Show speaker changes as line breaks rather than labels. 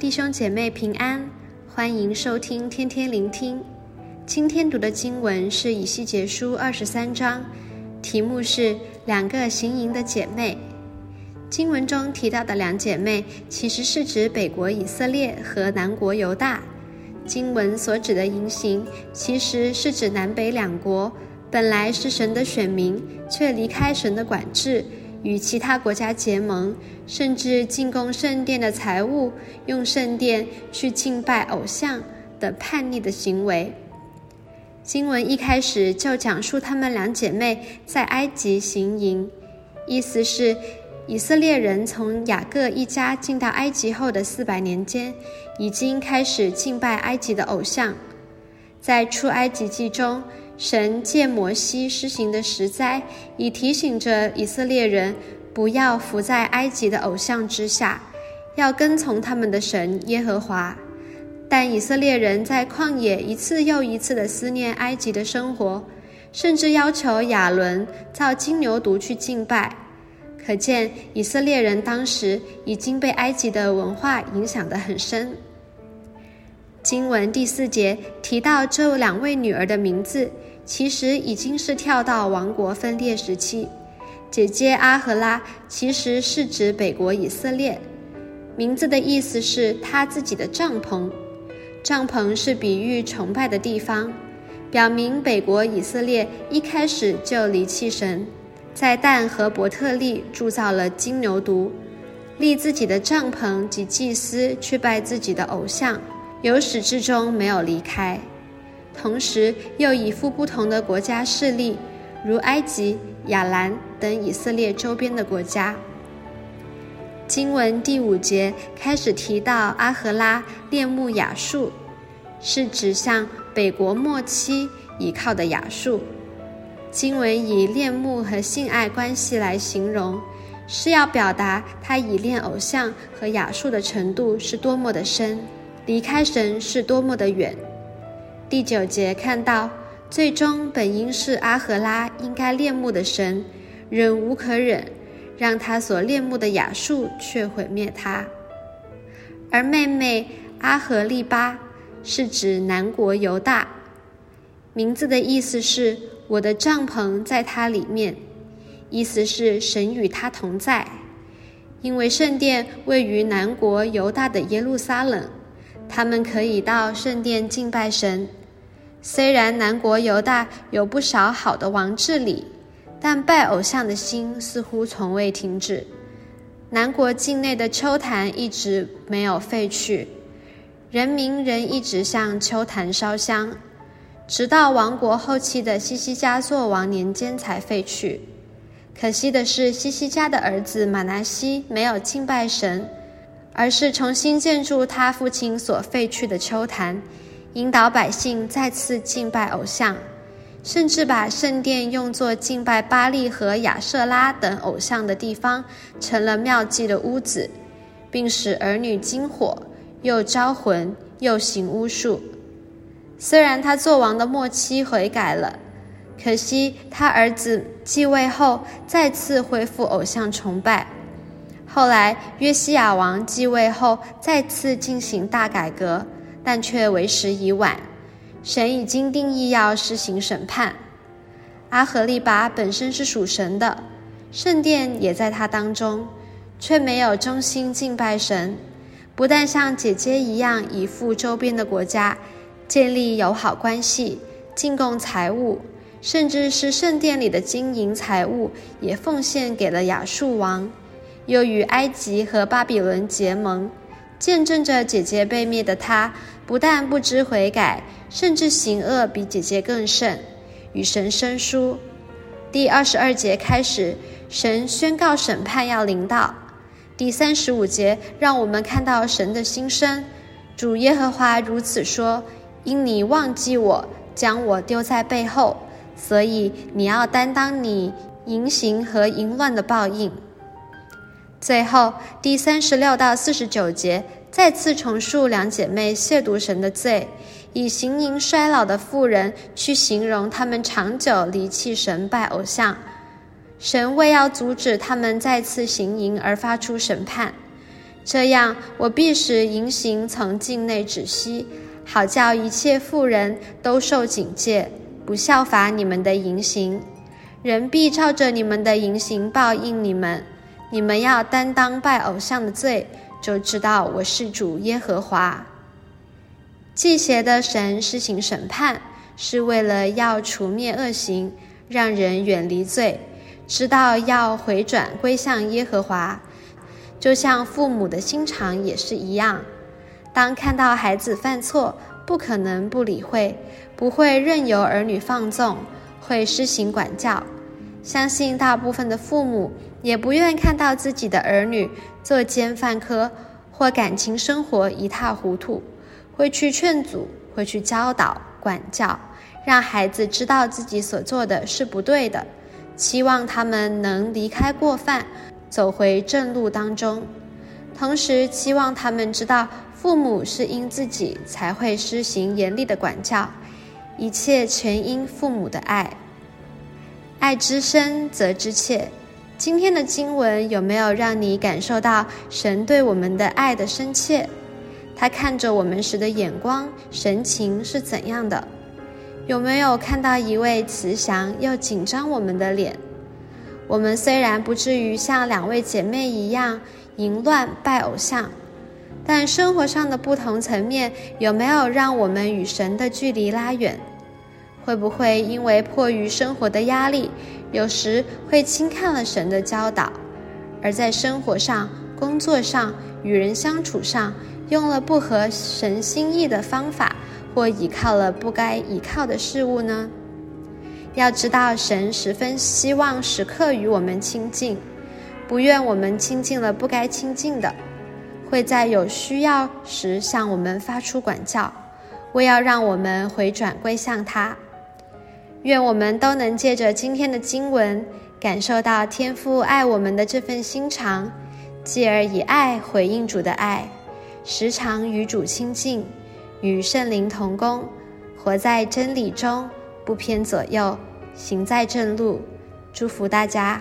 弟兄姐妹平安，欢迎收听天天聆听。今天读的经文是以西结书二十三章，题目是两个行营的姐妹。经文中提到的两姐妹，其实是指北国以色列和南国犹大。经文所指的营行，其实是指南北两国本来是神的选民，却离开神的管制。与其他国家结盟，甚至进贡圣殿的财物，用圣殿去敬拜偶像的叛逆的行为。经文一开始就讲述她们两姐妹在埃及行营，意思是以色列人从雅各一家进到埃及后的四百年间，已经开始敬拜埃及的偶像。在出埃及记中，神借摩西施行的十灾，以提醒着以色列人不要伏在埃及的偶像之下，要跟从他们的神耶和华。但以色列人在旷野一次又一次地思念埃及的生活，甚至要求亚伦造金牛犊去敬拜。可见以色列人当时已经被埃及的文化影响得很深。经文第四节提到这两位女儿的名字。其实已经是跳到王国分裂时期。姐姐阿荷拉其实是指北国以色列，名字的意思是她自己的帐篷。帐篷是比喻崇拜的地方，表明北国以色列一开始就离弃神，在但和伯特利铸造了金牛犊，立自己的帐篷及祭司去拜自己的偶像，由始至终没有离开。同时，又以附不同的国家势力，如埃及、亚兰等以色列周边的国家。经文第五节开始提到阿荷拉恋慕亚述，是指向北国末期倚靠的亚述。经文以恋慕和性爱关系来形容，是要表达他倚恋偶像和亚述的程度是多么的深，离开神是多么的远。第九节看到，最终本应是阿荷拉应该恋慕的神，忍无可忍，让他所恋慕的雅述却毁灭他。而妹妹阿荷利巴是指南国犹大，名字的意思是我的帐篷在他里面，意思是神与他同在，因为圣殿位于南国犹大的耶路撒冷，他们可以到圣殿敬拜神。虽然南国犹大有不少好的王治理，但拜偶像的心似乎从未停止。南国境内的秋坛一直没有废去，人民仍一直向秋坛烧香，直到王国后期的西西家作王年间才废去。可惜的是，西西家的儿子马拿西没有敬拜神，而是重新建筑他父亲所废去的邱坛。引导百姓再次敬拜偶像，甚至把圣殿用作敬拜巴力和亚瑟拉等偶像的地方，成了庙妓的屋子，并使儿女惊火，又招魂，又行巫术。虽然他作王的末期悔改了，可惜他儿子继位后再次恢复偶像崇拜。后来约西亚王继位后，再次进行大改革。但却为时已晚，神已经定义要施行审判。阿荷利巴本身是属神的，圣殿也在他当中，却没有忠心敬拜神，不但像姐姐一样依附周边的国家，建立友好关系，进贡财物，甚至是圣殿里的金银财物也奉献给了亚述王，又与埃及和巴比伦结盟。见证着姐姐被灭的他，不但不知悔改，甚至行恶比姐姐更甚，与神生疏。第二十二节开始，神宣告审判要临到。第三十五节让我们看到神的心声：主耶和华如此说：因你忘记我，将我丢在背后，所以你要担当你淫行和淫乱的报应。最后，第三十六到四十九节再次重述两姐妹亵渎神的罪，以行淫衰老的妇人去形容他们长久离弃神拜偶像。神为要阻止他们再次行淫而发出审判。这样，我必使淫行从境内止息，好叫一切妇人都受警戒，不效法你们的淫行。人必照着你们的淫行报应你们。你们要担当拜偶像的罪，就知道我是主耶和华。忌邪的神施行审判，是为了要除灭恶行，让人远离罪，知道要回转归向耶和华。就像父母的心肠也是一样，当看到孩子犯错，不可能不理会，不会任由儿女放纵，会施行管教。相信大部分的父母也不愿看到自己的儿女作奸犯科，或感情生活一塌糊涂，会去劝阻，会去教导、管教，让孩子知道自己所做的是不对的，期望他们能离开过犯。走回正路当中，同时期望他们知道，父母是因自己才会施行严厉的管教，一切全因父母的爱。爱之深则之切。今天的经文有没有让你感受到神对我们的爱的深切？他看着我们时的眼光、神情是怎样的？有没有看到一位慈祥又紧张我们的脸？我们虽然不至于像两位姐妹一样淫乱拜偶像，但生活上的不同层面有没有让我们与神的距离拉远？会不会因为迫于生活的压力，有时会轻看了神的教导，而在生活上、工作上、与人相处上，用了不合神心意的方法，或倚靠了不该倚靠的事物呢？要知道，神十分希望时刻与我们亲近，不愿我们亲近了不该亲近的，会在有需要时向我们发出管教，为要让我们回转归向他。愿我们都能借着今天的经文，感受到天父爱我们的这份心肠，继而以爱回应主的爱，时常与主亲近，与圣灵同工，活在真理中。不偏左右，行在正路，祝福大家。